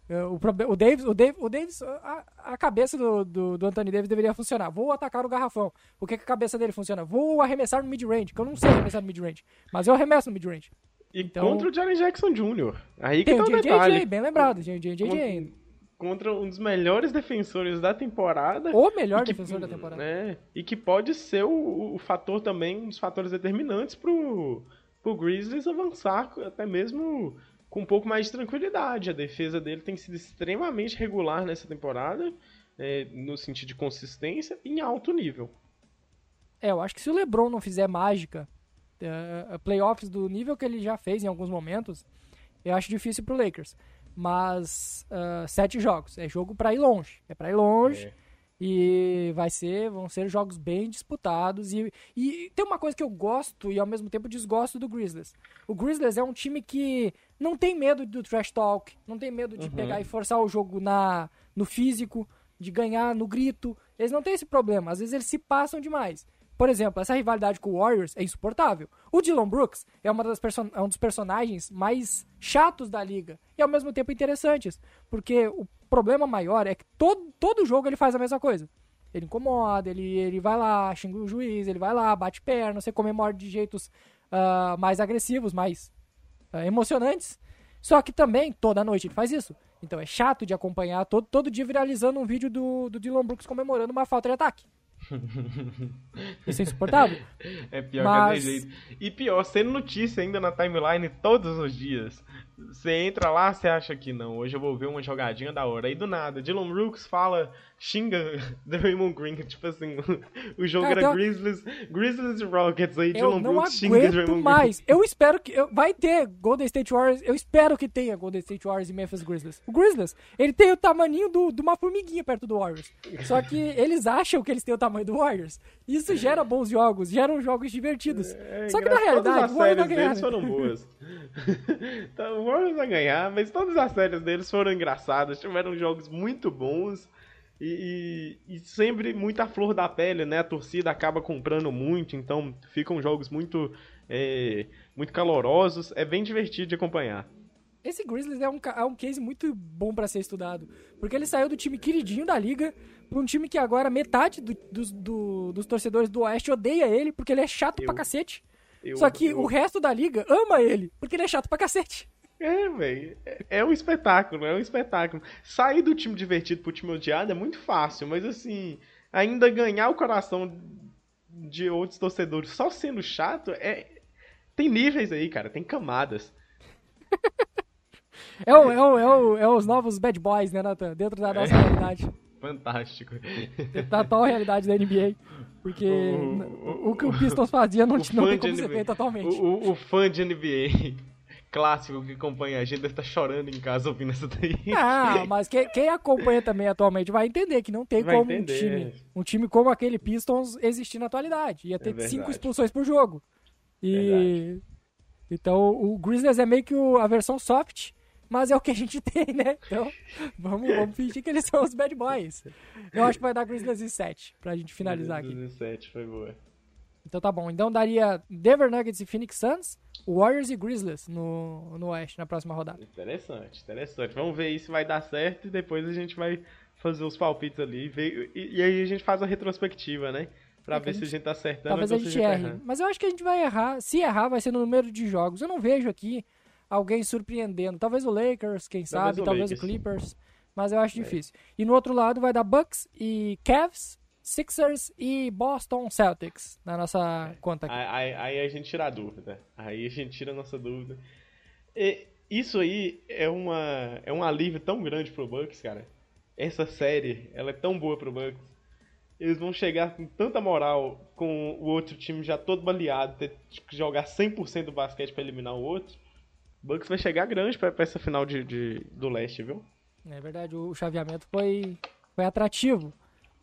Uh, o, o, Davis, o Davis, o Davis a, a cabeça do, do, do, Anthony Davis deveria funcionar. Vou atacar o garrafão. O que, que a cabeça dele funciona? Vou arremessar no mid-range, que eu não sei arremessar no mid-range, mas eu arremesso no mid-range. E então, contra o Jaren Jackson Jr. Aí que tem tá o detalhe. bem lembrado, JJ ainda contra um dos melhores defensores da temporada. O melhor que, defensor da temporada. Né, e que pode ser o, o, fator também, um dos fatores determinantes pro, pro Grizzlies avançar até mesmo com um pouco mais de tranquilidade. A defesa dele tem sido extremamente regular nessa temporada, é, no sentido de consistência, em alto nível. É, eu acho que se o LeBron não fizer mágica, uh, playoffs do nível que ele já fez em alguns momentos, eu acho difícil pro Lakers mas uh, sete jogos. É jogo para ir longe. É para ir longe. É. E vai ser, vão ser jogos bem disputados. E, e tem uma coisa que eu gosto e ao mesmo tempo desgosto do Grizzlies. O Grizzlies é um time que não tem medo do trash talk, não tem medo de uhum. pegar e forçar o jogo na, no físico, de ganhar no grito. Eles não têm esse problema. Às vezes eles se passam demais. Por exemplo, essa rivalidade com o Warriors é insuportável. O Dylan Brooks é, uma das é um dos personagens mais chatos da liga e ao mesmo tempo interessantes, porque o problema maior é que todo, todo jogo ele faz a mesma coisa. Ele incomoda, ele, ele vai lá, xinga o juiz, ele vai lá, bate perna, você comemora de jeitos uh, mais agressivos, mais uh, emocionantes. Só que também, toda noite ele faz isso. Então é chato de acompanhar todo, todo dia viralizando um vídeo do, do Dylan Brooks comemorando uma falta de ataque. Isso é insuportável. É pior Mas... que jeito. E pior, sendo notícia ainda na timeline todos os dias. Você entra lá, você acha que não, hoje eu vou ver uma jogadinha da hora. Aí do nada, Dylan Brooks fala, xinga Draymond Green, tipo assim, o jogo Cara, era. Grizzlies, Grizzlies Rockets, aí Dylan Brooks xinga Draymond mais. Green. Eu espero que, vai ter Golden State Warriors, eu espero que tenha Golden State Warriors e Memphis Grizzlies. O Grizzlies, ele tem o tamanho do, de uma formiguinha perto do Warriors. Só que eles acham que eles têm o tamanho do Warriors. Isso gera bons jogos, geram jogos divertidos. É, Só que na realidade, o Warriors vai ganhar. Deles foram boas. então, Warriors vai ganhar, mas todas as séries deles foram engraçadas, tiveram jogos muito bons. E, e, e, sempre muita flor da pele, né? A torcida acaba comprando muito, então ficam jogos muito, é, muito calorosos. É bem divertido de acompanhar. Esse Grizzlies é um, é um case muito bom para ser estudado, porque ele saiu do time queridinho da liga para um time que agora metade do, do, do, dos torcedores do Oeste odeia ele, porque ele é chato eu, pra cacete. Eu, Só que eu... o resto da liga ama ele, porque ele é chato pra cacete. É, velho. É, é um espetáculo, é um espetáculo. Sair do time divertido pro time odiado é muito fácil, mas assim, ainda ganhar o coração de outros torcedores só sendo chato é. Tem níveis aí, cara, tem camadas. é, o, é, o, é, o, é os novos bad boys, né, Nathan? Dentro da nossa é. realidade. Fantástico. Da atual realidade da NBA. Porque o, o, o que o Pistons fazia não, não tem como ser feito atualmente. O, o, fã de NBA clássico que acompanha a gente deve estar tá chorando em casa ouvindo essa daí. Ah, mas quem, quem acompanha também atualmente vai entender que não tem vai como um time, um time como aquele Pistons existir na atualidade. Ia ter é cinco expulsões por jogo. E então o Grizzlies é meio que a versão soft, mas é o que a gente tem, né? Então vamos, vamos fingir que eles são os bad boys. Eu acho que vai dar Grizzlies em 7 pra gente finalizar Grizzlies aqui. Grizzlies em 7 foi boa. Então tá bom. Então daria Denver Nuggets e Phoenix Suns, Warriors e Grizzlies no, no Oeste na próxima rodada. Interessante, interessante. Vamos ver se vai dar certo e depois a gente vai fazer os palpites ali. Ver, e, e, aí a gente faz a retrospectiva, né? Pra é ver gente, se a gente tá acertando talvez a gente erre. Tá Mas eu acho que a gente vai errar. Se errar, vai ser no número de jogos. Eu não vejo aqui alguém surpreendendo. Talvez o Lakers, quem talvez sabe, o talvez Lakers. o Clippers. Mas eu acho é. difícil. E no outro lado vai dar Bucks e Cavs Sixers e Boston Celtics na nossa é. conta aqui. Aí, aí, a gente tira a dúvida. Aí a gente tira a nossa dúvida. E isso aí é, uma, é um alívio tão grande pro Bucks, cara. Essa série, ela é tão boa pro Bucks. Eles vão chegar com tanta moral com o outro time já todo baleado, ter que jogar 100% do basquete para eliminar o outro. O Bucks vai chegar grande pra, pra essa final de, de, do leste, viu? É verdade, o chaveamento foi, foi atrativo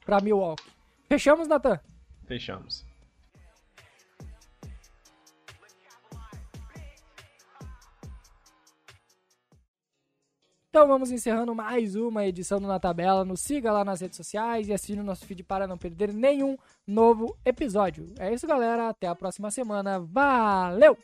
para Milwaukee. Fechamos, Natan? Fechamos. Então vamos encerrando mais uma edição do Na Tabela. Nos siga lá nas redes sociais e assine o nosso feed para não perder nenhum novo episódio. É isso, galera. Até a próxima semana. Valeu!